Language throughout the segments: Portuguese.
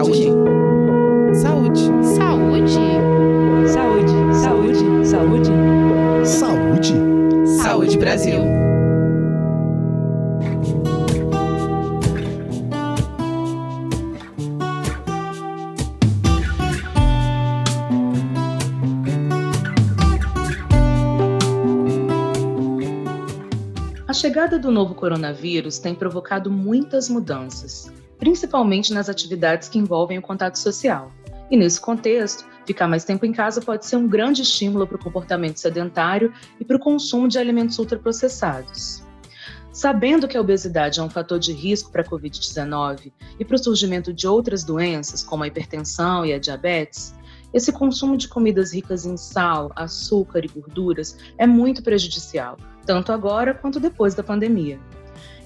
Saúde. Saúde. Saúde. Saúde. Saúde. Saúde. Saúde. Saúde Brasil. A chegada do novo coronavírus tem provocado muitas mudanças, principalmente nas atividades que envolvem o contato social. E nesse contexto, ficar mais tempo em casa pode ser um grande estímulo para o comportamento sedentário e para o consumo de alimentos ultraprocessados. Sabendo que a obesidade é um fator de risco para a Covid-19 e para o surgimento de outras doenças, como a hipertensão e a diabetes, esse consumo de comidas ricas em sal, açúcar e gorduras é muito prejudicial, tanto agora quanto depois da pandemia.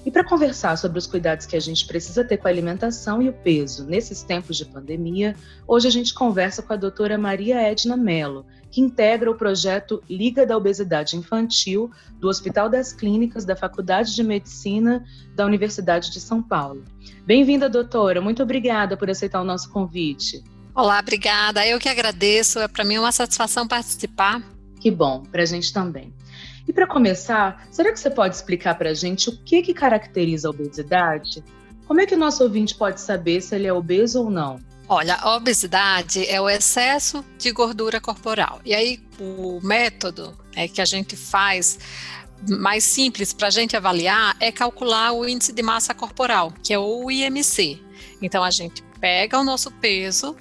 E para conversar sobre os cuidados que a gente precisa ter com a alimentação e o peso nesses tempos de pandemia, hoje a gente conversa com a doutora Maria Edna Mello, que integra o projeto Liga da Obesidade Infantil do Hospital das Clínicas da Faculdade de Medicina da Universidade de São Paulo. Bem-vinda, doutora. Muito obrigada por aceitar o nosso convite. Olá, obrigada. Eu que agradeço. É para mim uma satisfação participar. Que bom, para a gente também. E para começar, será que você pode explicar para a gente o que, que caracteriza a obesidade? Como é que o nosso ouvinte pode saber se ele é obeso ou não? Olha, a obesidade é o excesso de gordura corporal. E aí, o método é que a gente faz mais simples para a gente avaliar é calcular o índice de massa corporal, que é o IMC. Então, a gente pega o nosso peso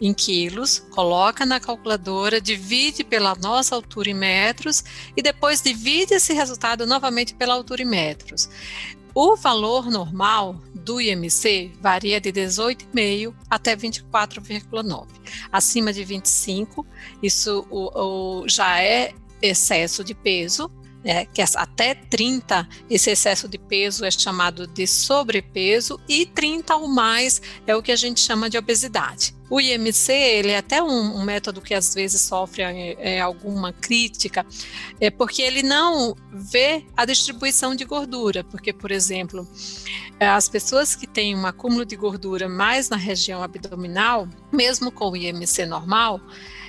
em quilos, coloca na calculadora, divide pela nossa altura em metros e depois divide esse resultado novamente pela altura em metros. O valor normal do IMC varia de 18,5 até 24,9. Acima de 25, isso o, o, já é excesso de peso, é, que até 30, esse excesso de peso é chamado de sobrepeso, e 30 ou mais é o que a gente chama de obesidade. O IMC, ele é até um, um método que às vezes sofre é, é, alguma crítica, é porque ele não vê a distribuição de gordura, porque, por exemplo, as pessoas que têm um acúmulo de gordura mais na região abdominal, mesmo com o IMC normal,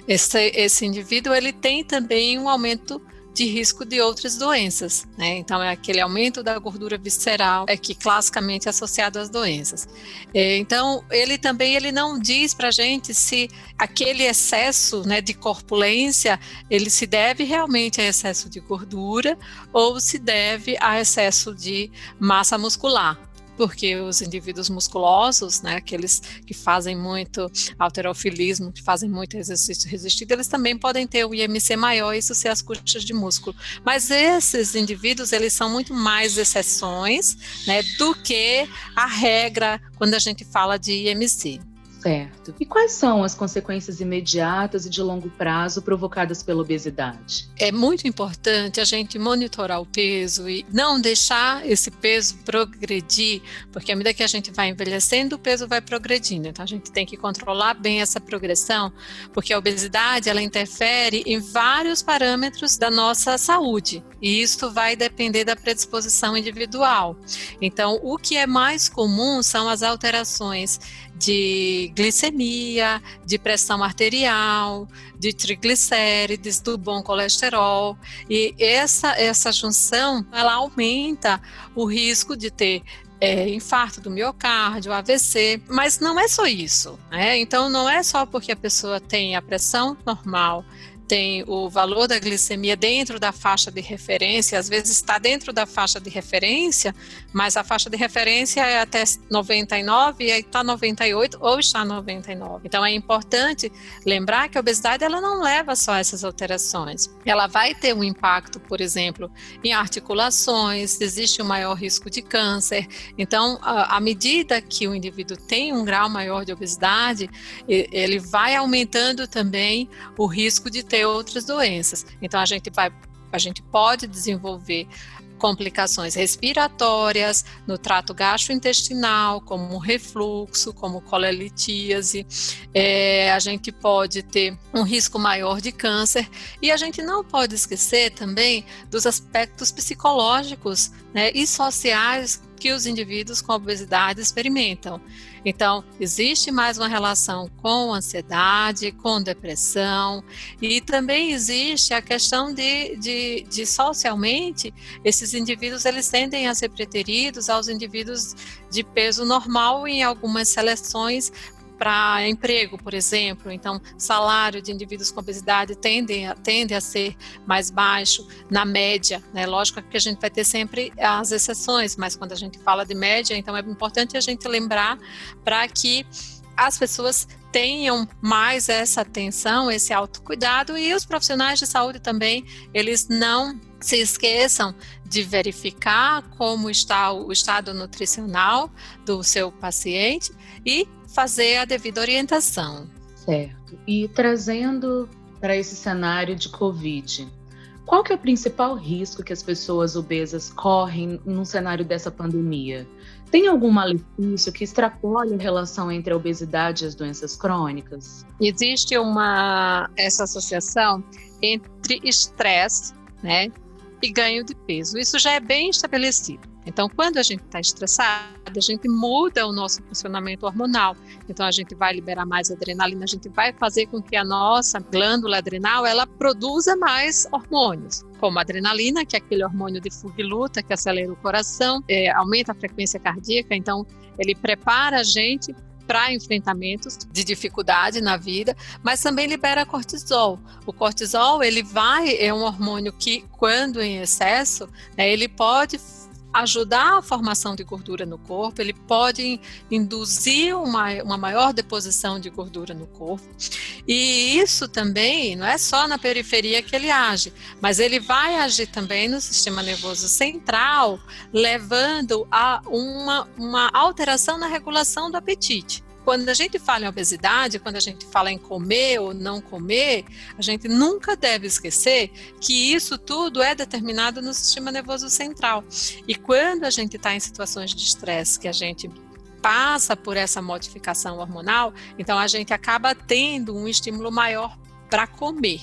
esse, esse indivíduo ele tem também um aumento de risco de outras doenças, né? Então é aquele aumento da gordura visceral é que classicamente é associado às doenças. É, então ele também ele não diz para gente se aquele excesso, né, de corpulência ele se deve realmente a excesso de gordura ou se deve a excesso de massa muscular porque os indivíduos musculosos, né, aqueles que fazem muito alterofilismo, que fazem muito exercício resistido, eles também podem ter o IMC maior, isso ser as custas de músculo. Mas esses indivíduos, eles são muito mais exceções, né, do que a regra quando a gente fala de IMC. Certo. E quais são as consequências imediatas e de longo prazo provocadas pela obesidade? É muito importante a gente monitorar o peso e não deixar esse peso progredir, porque à medida que a gente vai envelhecendo, o peso vai progredindo. Então a gente tem que controlar bem essa progressão, porque a obesidade ela interfere em vários parâmetros da nossa saúde, e isso vai depender da predisposição individual. Então, o que é mais comum são as alterações de glicemia, de pressão arterial, de triglicérides, do bom colesterol. E essa, essa junção, ela aumenta o risco de ter é, infarto do miocárdio, AVC, mas não é só isso, né? Então não é só porque a pessoa tem a pressão normal, tem o valor da glicemia dentro da faixa de referência, às vezes está dentro da faixa de referência, mas a faixa de referência é até 99 e aí está 98 ou está 99. Então é importante lembrar que a obesidade ela não leva só a essas alterações. Ela vai ter um impacto, por exemplo, em articulações, existe um maior risco de câncer. Então, à medida que o indivíduo tem um grau maior de obesidade, ele vai aumentando também o risco de ter ter outras doenças. Então a gente vai, a gente pode desenvolver complicações respiratórias no trato gastrointestinal, como refluxo, como colelitíase. É, a gente pode ter um risco maior de câncer e a gente não pode esquecer também dos aspectos psicológicos né, e sociais que os indivíduos com obesidade experimentam. Então, existe mais uma relação com ansiedade, com depressão, e também existe a questão de, de, de socialmente, esses indivíduos eles tendem a ser preteridos aos indivíduos de peso normal em algumas seleções para emprego, por exemplo. Então, salário de indivíduos com obesidade tende a, tende a ser mais baixo na média. Né? Lógico que a gente vai ter sempre as exceções, mas quando a gente fala de média, então é importante a gente lembrar para que as pessoas tenham mais essa atenção, esse autocuidado e os profissionais de saúde também, eles não se esqueçam de verificar como está o estado nutricional do seu paciente e fazer a devida orientação. Certo. E trazendo para esse cenário de Covid, qual que é o principal risco que as pessoas obesas correm num cenário dessa pandemia? Tem algum malefício que extrapole a relação entre a obesidade e as doenças crônicas? Existe uma essa associação entre estresse, né, e ganho de peso. Isso já é bem estabelecido. Então, quando a gente está estressado, a gente muda o nosso funcionamento hormonal. Então, a gente vai liberar mais adrenalina, a gente vai fazer com que a nossa glândula adrenal ela produza mais hormônios, como a adrenalina, que é aquele hormônio de fuga e luta que acelera o coração, é, aumenta a frequência cardíaca. Então, ele prepara a gente para enfrentamentos de dificuldade na vida, mas também libera cortisol. O cortisol, ele vai, é um hormônio que, quando em excesso, né, ele pode ajudar a formação de gordura no corpo, ele pode induzir uma, uma maior deposição de gordura no corpo. E isso também não é só na periferia que ele age, mas ele vai agir também no sistema nervoso central, levando a uma, uma alteração na regulação do apetite quando a gente fala em obesidade, quando a gente fala em comer ou não comer, a gente nunca deve esquecer que isso tudo é determinado no sistema nervoso central. E quando a gente está em situações de estresse, que a gente passa por essa modificação hormonal, então a gente acaba tendo um estímulo maior para comer.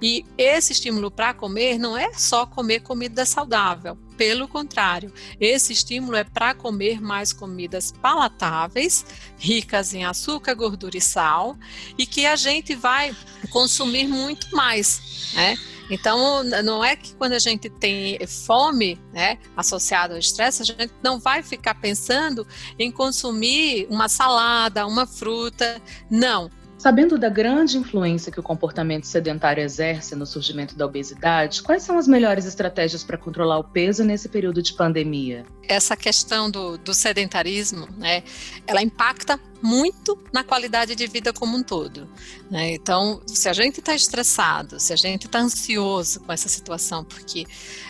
E esse estímulo para comer não é só comer comida saudável, pelo contrário, esse estímulo é para comer mais comidas palatáveis, ricas em açúcar, gordura e sal, e que a gente vai consumir muito mais, né? Então, não é que quando a gente tem fome, né, associada ao estresse, a gente não vai ficar pensando em consumir uma salada, uma fruta. Não. Sabendo da grande influência que o comportamento sedentário exerce no surgimento da obesidade, quais são as melhores estratégias para controlar o peso nesse período de pandemia? Essa questão do, do sedentarismo, né, ela impacta muito na qualidade de vida como um todo. Né? Então, se a gente está estressado, se a gente está ansioso com essa situação, porque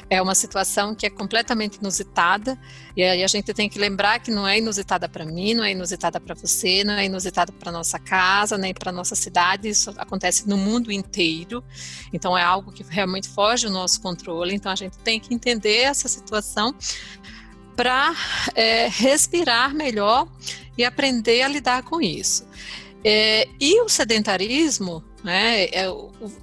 é uma situação que é completamente inusitada, e aí a gente tem que lembrar que não é inusitada para mim, não é inusitada para você, não é inusitada para nossa casa, nem para nossa cidade, isso acontece no mundo inteiro. Então, é algo que realmente foge do nosso controle. Então, a gente tem que entender essa situação para é, respirar melhor e aprender a lidar com isso. É, e o sedentarismo, né, é,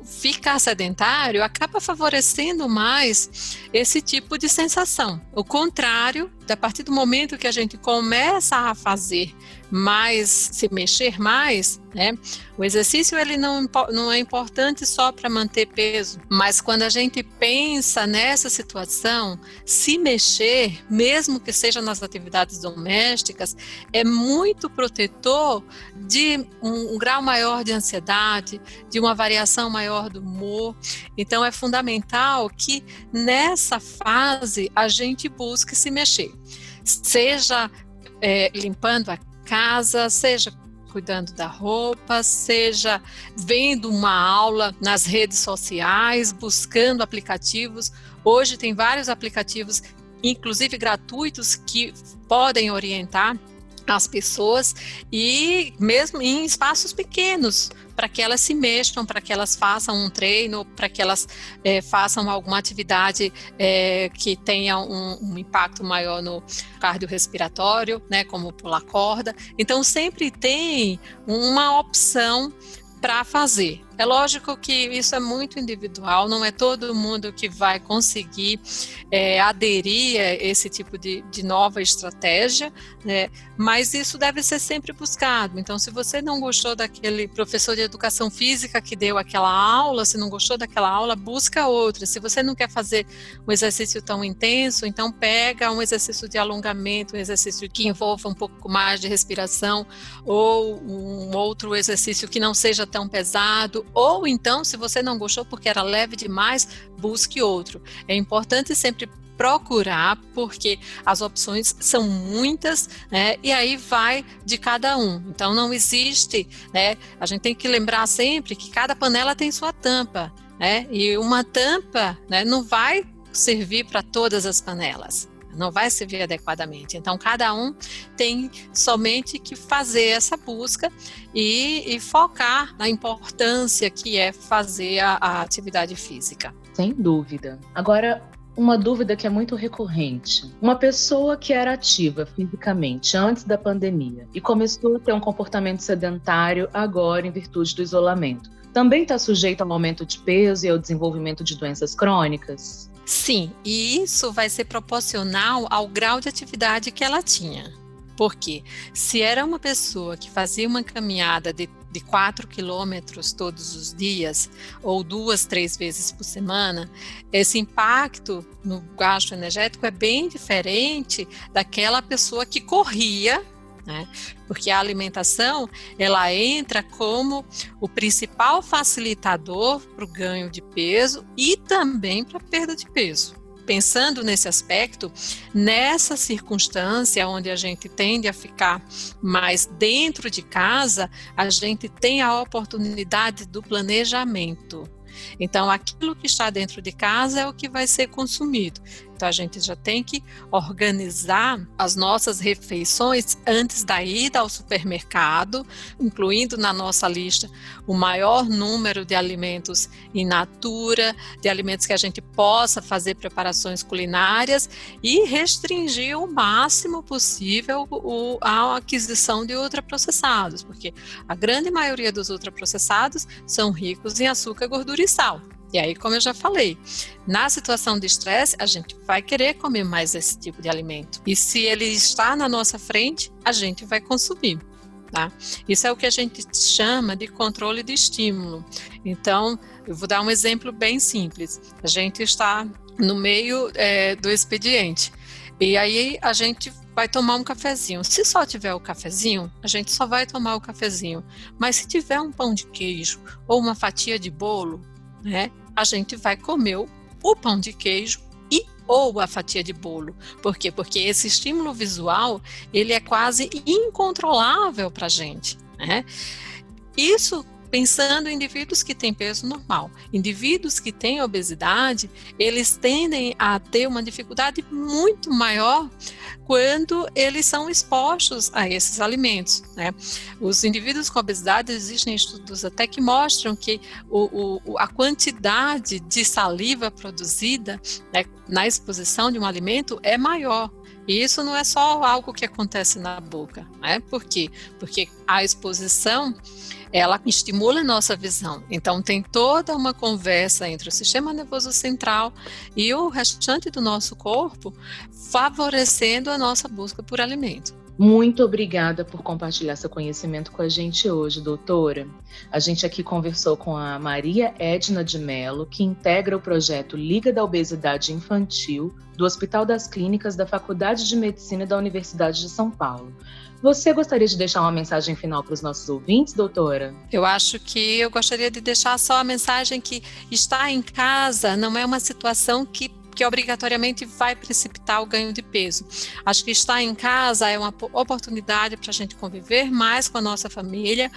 ficar sedentário acaba favorecendo mais esse tipo de sensação. O contrário, a partir do momento que a gente começa a fazer mais, se mexer mais, né? O exercício ele não, não é importante só para manter peso, mas quando a gente pensa nessa situação, se mexer, mesmo que seja nas atividades domésticas, é muito protetor de um, um grau maior de ansiedade, de uma variação maior do humor. Então é fundamental que nessa fase a gente busque se mexer, seja é, limpando a casa, seja cuidando da roupa, seja vendo uma aula nas redes sociais, buscando aplicativos. Hoje tem vários aplicativos, inclusive gratuitos, que podem orientar as pessoas e mesmo em espaços pequenos para que elas se mexam, para que elas façam um treino, para que elas é, façam alguma atividade é, que tenha um, um, impacto maior no cardiorrespiratório, né, como pular corda. Então sempre tem uma opção para fazer. É lógico que isso é muito individual, não é todo mundo que vai conseguir é, aderir a esse tipo de, de nova estratégia, né? mas isso deve ser sempre buscado. Então, se você não gostou daquele professor de educação física que deu aquela aula, se não gostou daquela aula, busca outra. Se você não quer fazer um exercício tão intenso, então pega um exercício de alongamento, um exercício que envolva um pouco mais de respiração, ou um outro exercício que não seja tão pesado, ou então, se você não gostou porque era leve demais, busque outro. É importante sempre procurar, porque as opções são muitas, né? E aí vai de cada um. Então não existe, né? A gente tem que lembrar sempre que cada panela tem sua tampa, né? E uma tampa, né, não vai servir para todas as panelas não vai servir adequadamente. Então, cada um tem somente que fazer essa busca e, e focar na importância que é fazer a, a atividade física. Sem dúvida. Agora, uma dúvida que é muito recorrente. Uma pessoa que era ativa fisicamente antes da pandemia e começou a ter um comportamento sedentário agora em virtude do isolamento, também está sujeito ao aumento de peso e ao desenvolvimento de doenças crônicas? Sim, e isso vai ser proporcional ao grau de atividade que ela tinha. Porque se era uma pessoa que fazia uma caminhada de, de 4 quilômetros todos os dias, ou duas, três vezes por semana, esse impacto no gasto energético é bem diferente daquela pessoa que corria né? Porque a alimentação ela entra como o principal facilitador para o ganho de peso e também para a perda de peso. Pensando nesse aspecto, nessa circunstância onde a gente tende a ficar mais dentro de casa, a gente tem a oportunidade do planejamento. Então, aquilo que está dentro de casa é o que vai ser consumido. Então a gente já tem que organizar as nossas refeições antes da ida ao supermercado, incluindo na nossa lista o maior número de alimentos in natura, de alimentos que a gente possa fazer preparações culinárias e restringir o máximo possível a aquisição de ultraprocessados, porque a grande maioria dos ultraprocessados são ricos em açúcar, gordura e sal. E aí, como eu já falei, na situação de estresse, a gente vai querer comer mais esse tipo de alimento. E se ele está na nossa frente, a gente vai consumir. Tá? Isso é o que a gente chama de controle de estímulo. Então, eu vou dar um exemplo bem simples. A gente está no meio é, do expediente e aí a gente vai tomar um cafezinho. Se só tiver o cafezinho, a gente só vai tomar o cafezinho. Mas se tiver um pão de queijo ou uma fatia de bolo, né? A gente vai comer o pão de queijo e ou a fatia de bolo. Por quê? Porque esse estímulo visual, ele é quase incontrolável para a gente, né? Isso pensando em indivíduos que têm peso normal. Indivíduos que têm obesidade, eles tendem a ter uma dificuldade muito maior quando eles são expostos a esses alimentos. Né? Os indivíduos com obesidade, existem estudos até que mostram que o, o, a quantidade de saliva produzida né, na exposição de um alimento é maior. E isso não é só algo que acontece na boca, né? Por quê? Porque a exposição ela estimula a nossa visão. Então, tem toda uma conversa entre o sistema nervoso central e o restante do nosso corpo, favorecendo a nossa busca por alimento. Muito obrigada por compartilhar seu conhecimento com a gente hoje, doutora. A gente aqui conversou com a Maria Edna de Mello, que integra o projeto Liga da Obesidade Infantil do Hospital das Clínicas da Faculdade de Medicina da Universidade de São Paulo. Você gostaria de deixar uma mensagem final para os nossos ouvintes, doutora? Eu acho que eu gostaria de deixar só a mensagem que estar em casa não é uma situação que que obrigatoriamente vai precipitar o ganho de peso. Acho que estar em casa é uma oportunidade para a gente conviver mais com a nossa família,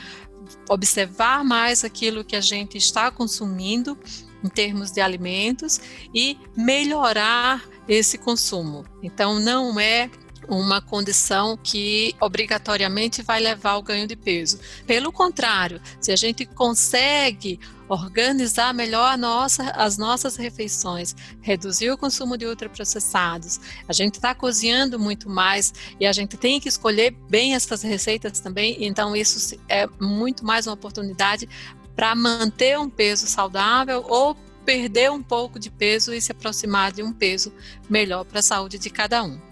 observar mais aquilo que a gente está consumindo em termos de alimentos e melhorar esse consumo. Então, não é uma condição que obrigatoriamente vai levar ao ganho de peso. Pelo contrário, se a gente consegue organizar melhor nossa, as nossas refeições, reduzir o consumo de ultraprocessados, a gente está cozinhando muito mais e a gente tem que escolher bem essas receitas também, então isso é muito mais uma oportunidade para manter um peso saudável ou perder um pouco de peso e se aproximar de um peso melhor para a saúde de cada um.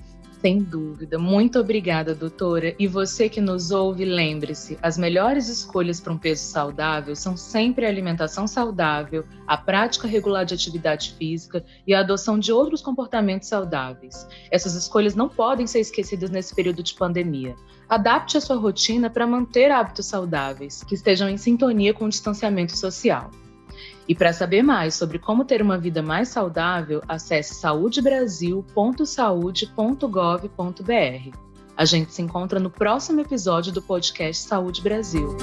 Sem dúvida. Muito obrigada, doutora. E você que nos ouve, lembre-se: as melhores escolhas para um peso saudável são sempre a alimentação saudável, a prática regular de atividade física e a adoção de outros comportamentos saudáveis. Essas escolhas não podem ser esquecidas nesse período de pandemia. Adapte a sua rotina para manter hábitos saudáveis, que estejam em sintonia com o distanciamento social. E para saber mais sobre como ter uma vida mais saudável, acesse saudebrasil.saude.gov.br. A gente se encontra no próximo episódio do podcast Saúde Brasil.